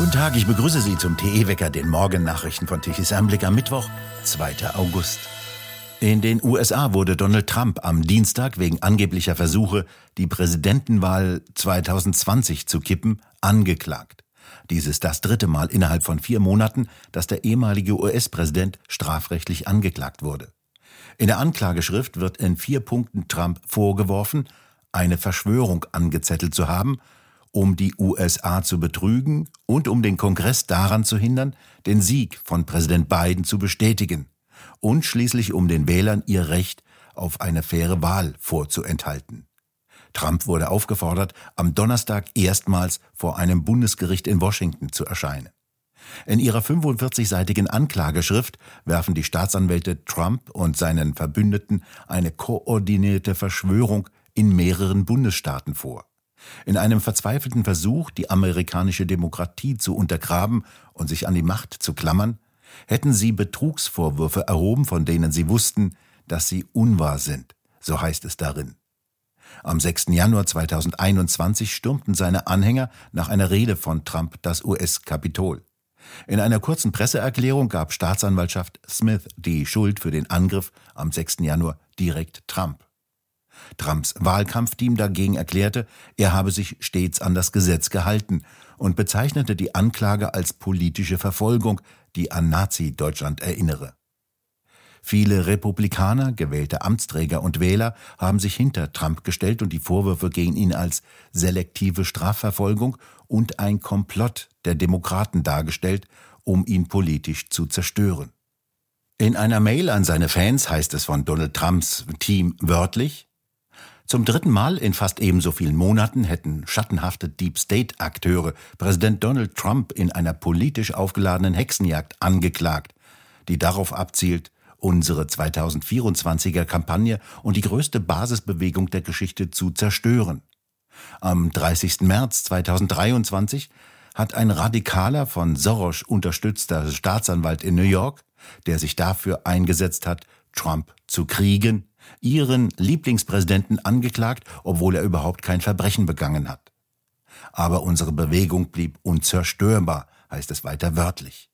Guten Tag, ich begrüße Sie zum TE-Wecker, den Morgennachrichten von Tichys Anblick am Mittwoch, 2. August. In den USA wurde Donald Trump am Dienstag wegen angeblicher Versuche, die Präsidentenwahl 2020 zu kippen, angeklagt. Dies ist das dritte Mal innerhalb von vier Monaten, dass der ehemalige US-Präsident strafrechtlich angeklagt wurde. In der Anklageschrift wird in vier Punkten Trump vorgeworfen, eine Verschwörung angezettelt zu haben um die USA zu betrügen und um den Kongress daran zu hindern, den Sieg von Präsident Biden zu bestätigen und schließlich um den Wählern ihr Recht auf eine faire Wahl vorzuenthalten. Trump wurde aufgefordert, am Donnerstag erstmals vor einem Bundesgericht in Washington zu erscheinen. In ihrer 45-seitigen Anklageschrift werfen die Staatsanwälte Trump und seinen Verbündeten eine koordinierte Verschwörung in mehreren Bundesstaaten vor. In einem verzweifelten Versuch, die amerikanische Demokratie zu untergraben und sich an die Macht zu klammern, hätten sie Betrugsvorwürfe erhoben, von denen sie wussten, dass sie unwahr sind, so heißt es darin. Am 6. Januar 2021 stürmten seine Anhänger nach einer Rede von Trump das US-Kapitol. In einer kurzen Presseerklärung gab Staatsanwaltschaft Smith die Schuld für den Angriff am 6. Januar direkt Trump. Trumps Wahlkampfteam dagegen erklärte, er habe sich stets an das Gesetz gehalten und bezeichnete die Anklage als politische Verfolgung, die an Nazi-Deutschland erinnere. Viele Republikaner, gewählte Amtsträger und Wähler haben sich hinter Trump gestellt und die Vorwürfe gegen ihn als selektive Strafverfolgung und ein Komplott der Demokraten dargestellt, um ihn politisch zu zerstören. In einer Mail an seine Fans heißt es von Donald Trumps Team wörtlich, zum dritten Mal in fast ebenso vielen Monaten hätten schattenhafte Deep State-Akteure Präsident Donald Trump in einer politisch aufgeladenen Hexenjagd angeklagt, die darauf abzielt, unsere 2024er Kampagne und die größte Basisbewegung der Geschichte zu zerstören. Am 30. März 2023 hat ein radikaler von Soros unterstützter Staatsanwalt in New York, der sich dafür eingesetzt hat, Trump zu kriegen, ihren Lieblingspräsidenten angeklagt, obwohl er überhaupt kein Verbrechen begangen hat. Aber unsere Bewegung blieb unzerstörbar, heißt es weiter wörtlich.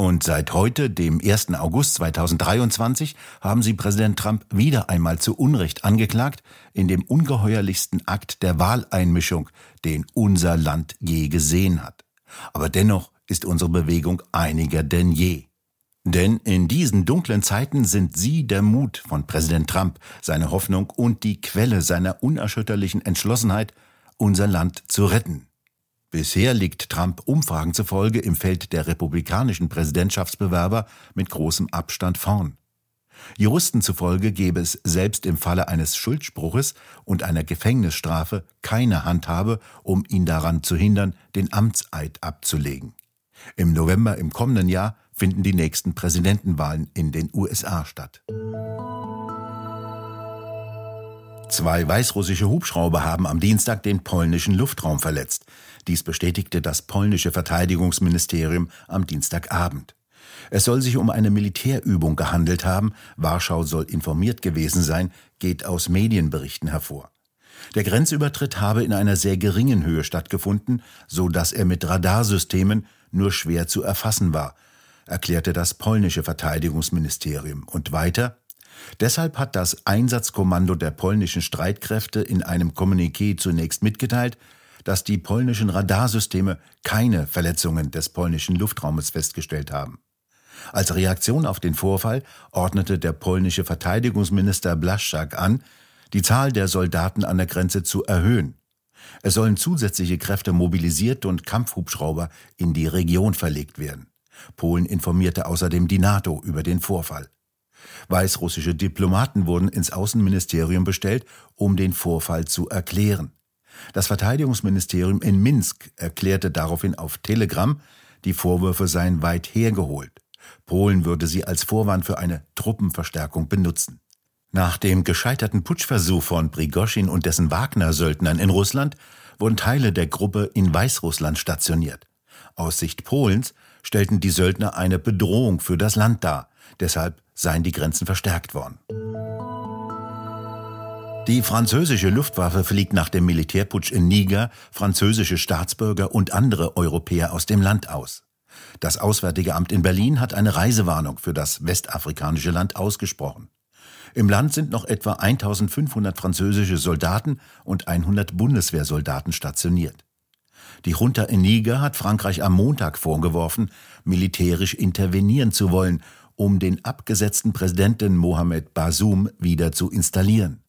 Und seit heute, dem 1. August 2023, haben sie Präsident Trump wieder einmal zu Unrecht angeklagt, in dem ungeheuerlichsten Akt der Wahleinmischung, den unser Land je gesehen hat. Aber dennoch ist unsere Bewegung einiger denn je. Denn in diesen dunklen Zeiten sind Sie der Mut von Präsident Trump, seine Hoffnung und die Quelle seiner unerschütterlichen Entschlossenheit, unser Land zu retten. Bisher liegt Trump Umfragen zufolge im Feld der republikanischen Präsidentschaftsbewerber mit großem Abstand vorn. Juristen zufolge gäbe es selbst im Falle eines Schuldspruches und einer Gefängnisstrafe keine Handhabe, um ihn daran zu hindern, den Amtseid abzulegen. Im November im kommenden Jahr finden die nächsten Präsidentenwahlen in den USA statt. Zwei weißrussische Hubschrauber haben am Dienstag den polnischen Luftraum verletzt. Dies bestätigte das polnische Verteidigungsministerium am Dienstagabend. Es soll sich um eine Militärübung gehandelt haben, Warschau soll informiert gewesen sein, geht aus Medienberichten hervor. Der Grenzübertritt habe in einer sehr geringen Höhe stattgefunden, so dass er mit Radarsystemen nur schwer zu erfassen war, erklärte das polnische Verteidigungsministerium. Und weiter, deshalb hat das Einsatzkommando der polnischen Streitkräfte in einem Kommuniqué zunächst mitgeteilt, dass die polnischen Radarsysteme keine Verletzungen des polnischen Luftraumes festgestellt haben. Als Reaktion auf den Vorfall ordnete der polnische Verteidigungsminister Blaszczak an, die Zahl der Soldaten an der Grenze zu erhöhen. Es sollen zusätzliche Kräfte mobilisiert und Kampfhubschrauber in die Region verlegt werden. Polen informierte außerdem die NATO über den Vorfall. Weißrussische Diplomaten wurden ins Außenministerium bestellt, um den Vorfall zu erklären. Das Verteidigungsministerium in Minsk erklärte daraufhin auf Telegram, die Vorwürfe seien weit hergeholt. Polen würde sie als Vorwand für eine Truppenverstärkung benutzen. Nach dem gescheiterten Putschversuch von Prigoschin und dessen Wagner-Söldnern in Russland wurden Teile der Gruppe in Weißrussland stationiert. Aus Sicht Polens stellten die Söldner eine Bedrohung für das Land dar. Deshalb seien die Grenzen verstärkt worden. Die französische Luftwaffe fliegt nach dem Militärputsch in Niger französische Staatsbürger und andere Europäer aus dem Land aus. Das Auswärtige Amt in Berlin hat eine Reisewarnung für das westafrikanische Land ausgesprochen. Im Land sind noch etwa 1500 französische Soldaten und 100 Bundeswehrsoldaten stationiert. Die Junta in Niger hat Frankreich am Montag vorgeworfen, militärisch intervenieren zu wollen, um den abgesetzten Präsidenten Mohamed Bazoum wieder zu installieren.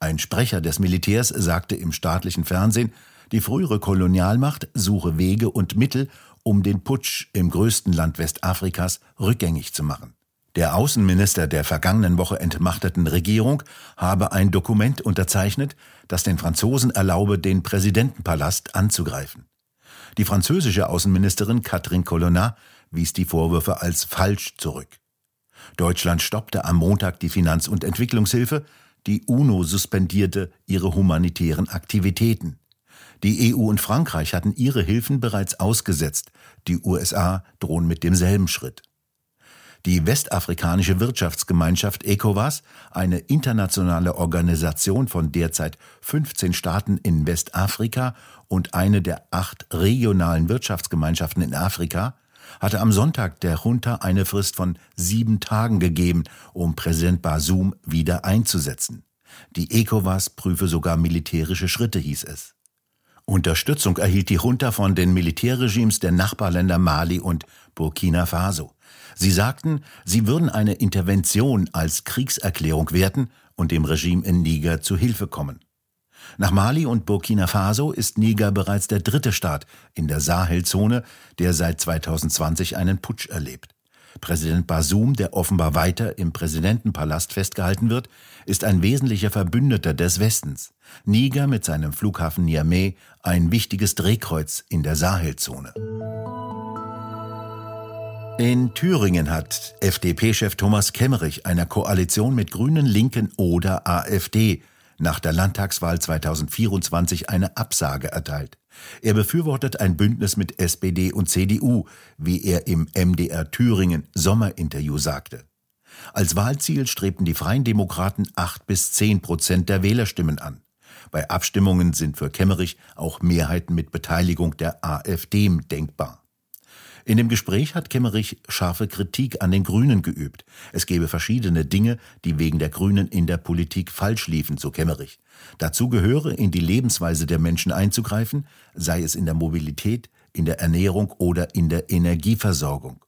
Ein Sprecher des Militärs sagte im staatlichen Fernsehen, die frühere Kolonialmacht suche Wege und Mittel, um den Putsch im größten Land Westafrikas rückgängig zu machen. Der Außenminister der vergangenen Woche entmachteten Regierung habe ein Dokument unterzeichnet, das den Franzosen erlaube, den Präsidentenpalast anzugreifen. Die französische Außenministerin Catherine Colonna wies die Vorwürfe als falsch zurück. Deutschland stoppte am Montag die Finanz- und Entwicklungshilfe, die UNO suspendierte ihre humanitären Aktivitäten. Die EU und Frankreich hatten ihre Hilfen bereits ausgesetzt, die USA drohen mit demselben Schritt. Die westafrikanische Wirtschaftsgemeinschaft ECOWAS, eine internationale Organisation von derzeit 15 Staaten in Westafrika und eine der acht regionalen Wirtschaftsgemeinschaften in Afrika, hatte am Sonntag der Junta eine Frist von sieben Tagen gegeben, um Präsident Basum wieder einzusetzen. Die ECOWAS prüfe sogar militärische Schritte, hieß es. Unterstützung erhielt die Junta von den Militärregimes der Nachbarländer Mali und Burkina Faso. Sie sagten, sie würden eine Intervention als Kriegserklärung werten und dem Regime in Niger zu Hilfe kommen. Nach Mali und Burkina Faso ist Niger bereits der dritte Staat in der Sahelzone, der seit 2020 einen Putsch erlebt. Präsident Basum, der offenbar weiter im Präsidentenpalast festgehalten wird, ist ein wesentlicher Verbündeter des Westens. Niger mit seinem Flughafen Niamey ein wichtiges Drehkreuz in der Sahelzone. In Thüringen hat FDP-Chef Thomas Kemmerich einer Koalition mit Grünen, Linken oder AfD nach der Landtagswahl 2024 eine Absage erteilt. Er befürwortet ein Bündnis mit SPD und CDU, wie er im MDR Thüringen Sommerinterview sagte. Als Wahlziel strebten die Freien Demokraten acht bis zehn Prozent der Wählerstimmen an. Bei Abstimmungen sind für Kemmerich auch Mehrheiten mit Beteiligung der AfD denkbar. In dem Gespräch hat Kemmerich scharfe Kritik an den Grünen geübt. Es gebe verschiedene Dinge, die wegen der Grünen in der Politik falsch liefen, so Kemmerich. Dazu gehöre, in die Lebensweise der Menschen einzugreifen, sei es in der Mobilität, in der Ernährung oder in der Energieversorgung.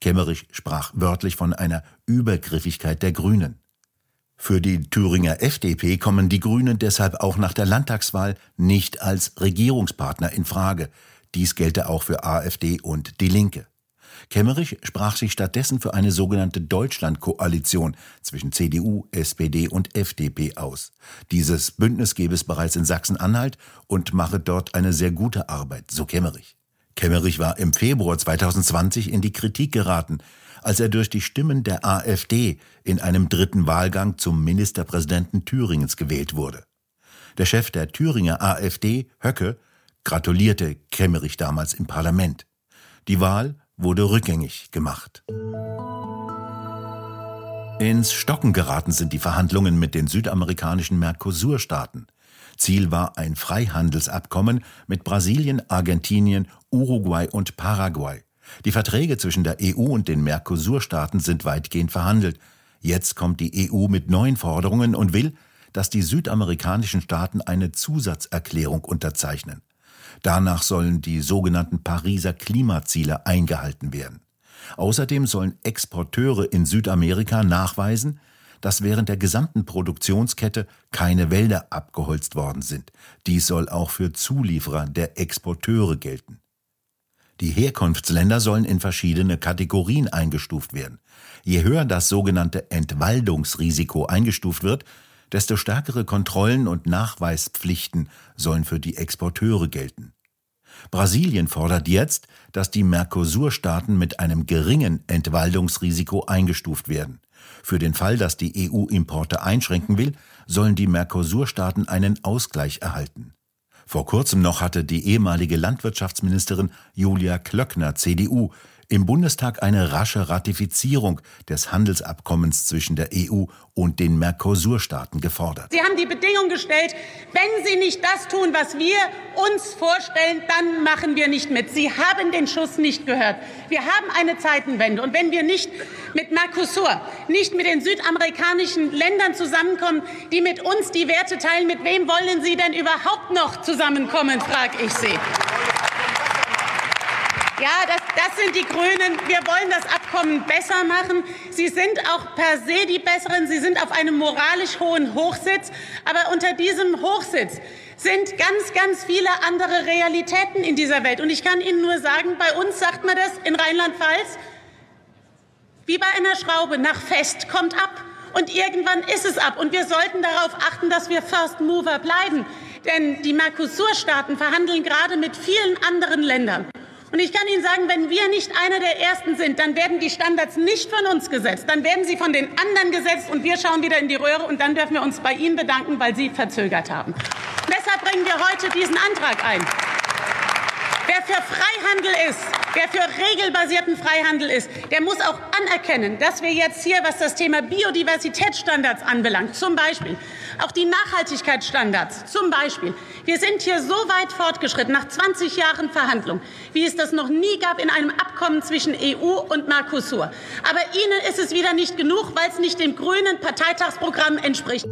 Kemmerich sprach wörtlich von einer Übergriffigkeit der Grünen. Für die Thüringer FDP kommen die Grünen deshalb auch nach der Landtagswahl nicht als Regierungspartner in Frage. Dies gelte auch für AfD und Die Linke. Kemmerich sprach sich stattdessen für eine sogenannte Deutschlandkoalition zwischen CDU, SPD und FDP aus. Dieses Bündnis gebe es bereits in Sachsen-Anhalt und mache dort eine sehr gute Arbeit, so Kemmerich. Kemmerich war im Februar 2020 in die Kritik geraten, als er durch die Stimmen der AfD in einem dritten Wahlgang zum Ministerpräsidenten Thüringens gewählt wurde. Der Chef der Thüringer AfD, Höcke, gratulierte Kemmerich damals im Parlament. Die Wahl wurde rückgängig gemacht. Ins Stocken geraten sind die Verhandlungen mit den südamerikanischen Mercosur-Staaten. Ziel war ein Freihandelsabkommen mit Brasilien, Argentinien, Uruguay und Paraguay. Die Verträge zwischen der EU und den Mercosur-Staaten sind weitgehend verhandelt. Jetzt kommt die EU mit neuen Forderungen und will, dass die südamerikanischen Staaten eine Zusatzerklärung unterzeichnen. Danach sollen die sogenannten Pariser Klimaziele eingehalten werden. Außerdem sollen Exporteure in Südamerika nachweisen, dass während der gesamten Produktionskette keine Wälder abgeholzt worden sind. Dies soll auch für Zulieferer der Exporteure gelten. Die Herkunftsländer sollen in verschiedene Kategorien eingestuft werden. Je höher das sogenannte Entwaldungsrisiko eingestuft wird, desto stärkere Kontrollen und Nachweispflichten sollen für die Exporteure gelten. Brasilien fordert jetzt, dass die Mercosur-Staaten mit einem geringen Entwaldungsrisiko eingestuft werden. Für den Fall, dass die EU Importe einschränken will, sollen die Mercosur-Staaten einen Ausgleich erhalten. Vor kurzem noch hatte die ehemalige Landwirtschaftsministerin Julia Klöckner, CDU, im Bundestag eine rasche Ratifizierung des Handelsabkommens zwischen der EU und den Mercosur-Staaten gefordert. Sie haben die Bedingung gestellt, wenn Sie nicht das tun, was wir uns vorstellen, dann machen wir nicht mit. Sie haben den Schuss nicht gehört. Wir haben eine Zeitenwende. Und wenn wir nicht mit Mercosur, nicht mit den südamerikanischen Ländern zusammenkommen, die mit uns die Werte teilen, mit wem wollen Sie denn überhaupt noch zusammenkommen, frage ich Sie. Ja, das, das sind die Grünen. Wir wollen das Abkommen besser machen. Sie sind auch per se die Besseren. Sie sind auf einem moralisch hohen Hochsitz. Aber unter diesem Hochsitz sind ganz, ganz viele andere Realitäten in dieser Welt. Und ich kann Ihnen nur sagen, bei uns sagt man das in Rheinland-Pfalz, wie bei einer Schraube, nach fest kommt ab. Und irgendwann ist es ab. Und wir sollten darauf achten, dass wir First Mover bleiben. Denn die Mercosur-Staaten verhandeln gerade mit vielen anderen Ländern. Und ich kann Ihnen sagen, wenn wir nicht einer der Ersten sind, dann werden die Standards nicht von uns gesetzt, dann werden sie von den anderen gesetzt und wir schauen wieder in die Röhre und dann dürfen wir uns bei Ihnen bedanken, weil Sie verzögert haben. Deshalb bringen wir heute diesen Antrag ein. Wer für Freihandel ist, wer für regelbasierten Freihandel ist, der muss auch anerkennen, dass wir jetzt hier, was das Thema Biodiversitätsstandards anbelangt, zum Beispiel auch die Nachhaltigkeitsstandards, zum Beispiel, wir sind hier so weit fortgeschritten nach 20 Jahren Verhandlung, wie es das noch nie gab in einem Abkommen zwischen EU und Mercosur. Aber Ihnen ist es wieder nicht genug, weil es nicht dem grünen Parteitagsprogramm entspricht.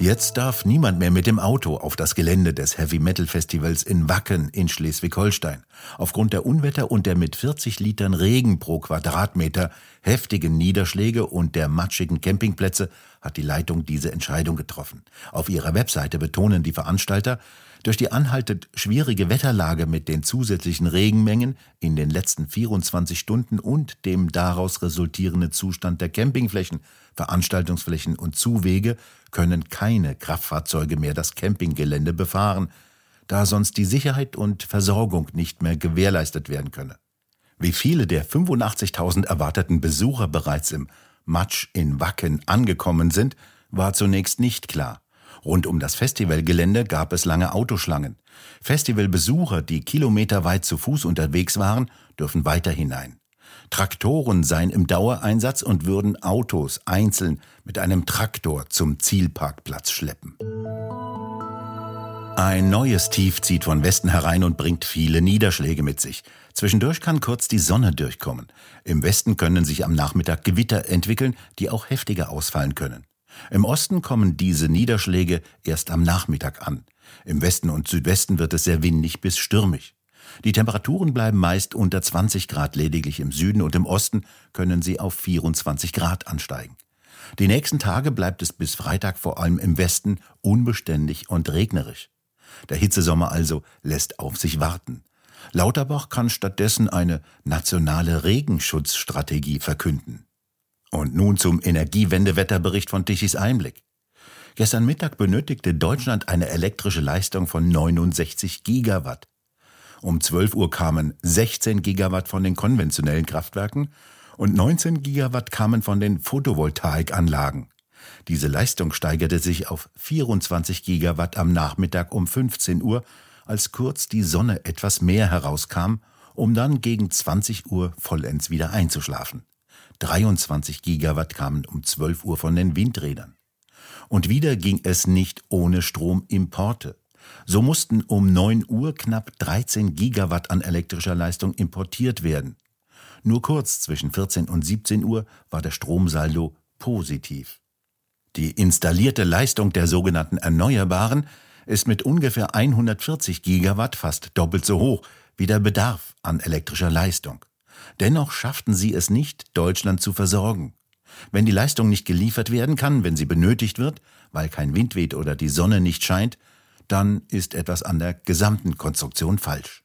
Jetzt darf niemand mehr mit dem Auto auf das Gelände des Heavy Metal Festivals in Wacken in Schleswig-Holstein. Aufgrund der Unwetter und der mit 40 Litern Regen pro Quadratmeter, heftigen Niederschläge und der matschigen Campingplätze hat die Leitung diese Entscheidung getroffen. Auf ihrer Webseite betonen die Veranstalter, durch die anhaltend schwierige Wetterlage mit den zusätzlichen Regenmengen in den letzten 24 Stunden und dem daraus resultierenden Zustand der Campingflächen, Veranstaltungsflächen und Zuwege können keine Kraftfahrzeuge mehr das Campinggelände befahren, da sonst die Sicherheit und Versorgung nicht mehr gewährleistet werden könne. Wie viele der 85.000 erwarteten Besucher bereits im Matsch in Wacken angekommen sind, war zunächst nicht klar. Rund um das Festivalgelände gab es lange Autoschlangen. Festivalbesucher, die kilometerweit zu Fuß unterwegs waren, dürfen weiter hinein. Traktoren seien im Dauereinsatz und würden Autos einzeln mit einem Traktor zum Zielparkplatz schleppen. Ein neues Tief zieht von Westen herein und bringt viele Niederschläge mit sich. Zwischendurch kann kurz die Sonne durchkommen. Im Westen können sich am Nachmittag Gewitter entwickeln, die auch heftiger ausfallen können. Im Osten kommen diese Niederschläge erst am Nachmittag an. Im Westen und Südwesten wird es sehr windig bis stürmig. Die Temperaturen bleiben meist unter 20 Grad, lediglich im Süden und im Osten können sie auf 24 Grad ansteigen. Die nächsten Tage bleibt es bis Freitag vor allem im Westen unbeständig und regnerisch. Der Hitzesommer also lässt auf sich warten. Lauterbach kann stattdessen eine nationale Regenschutzstrategie verkünden. Und nun zum Energiewendewetterbericht von Tichys Einblick. Gestern Mittag benötigte Deutschland eine elektrische Leistung von 69 Gigawatt. Um 12 Uhr kamen 16 Gigawatt von den konventionellen Kraftwerken und 19 Gigawatt kamen von den Photovoltaikanlagen. Diese Leistung steigerte sich auf 24 Gigawatt am Nachmittag um 15 Uhr, als kurz die Sonne etwas mehr herauskam, um dann gegen 20 Uhr vollends wieder einzuschlafen. 23 Gigawatt kamen um 12 Uhr von den Windrädern. Und wieder ging es nicht ohne Stromimporte. So mussten um 9 Uhr knapp 13 Gigawatt an elektrischer Leistung importiert werden. Nur kurz zwischen 14 und 17 Uhr war der Stromsaldo positiv. Die installierte Leistung der sogenannten Erneuerbaren ist mit ungefähr 140 Gigawatt fast doppelt so hoch wie der Bedarf an elektrischer Leistung. Dennoch schafften sie es nicht, Deutschland zu versorgen. Wenn die Leistung nicht geliefert werden kann, wenn sie benötigt wird, weil kein Wind weht oder die Sonne nicht scheint, dann ist etwas an der gesamten Konstruktion falsch.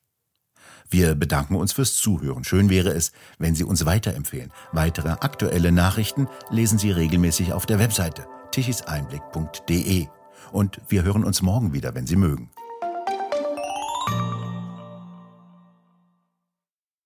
Wir bedanken uns fürs Zuhören. Schön wäre es, wenn Sie uns weiterempfehlen. Weitere aktuelle Nachrichten lesen Sie regelmäßig auf der Webseite tichiseinblick.de. Und wir hören uns morgen wieder, wenn Sie mögen.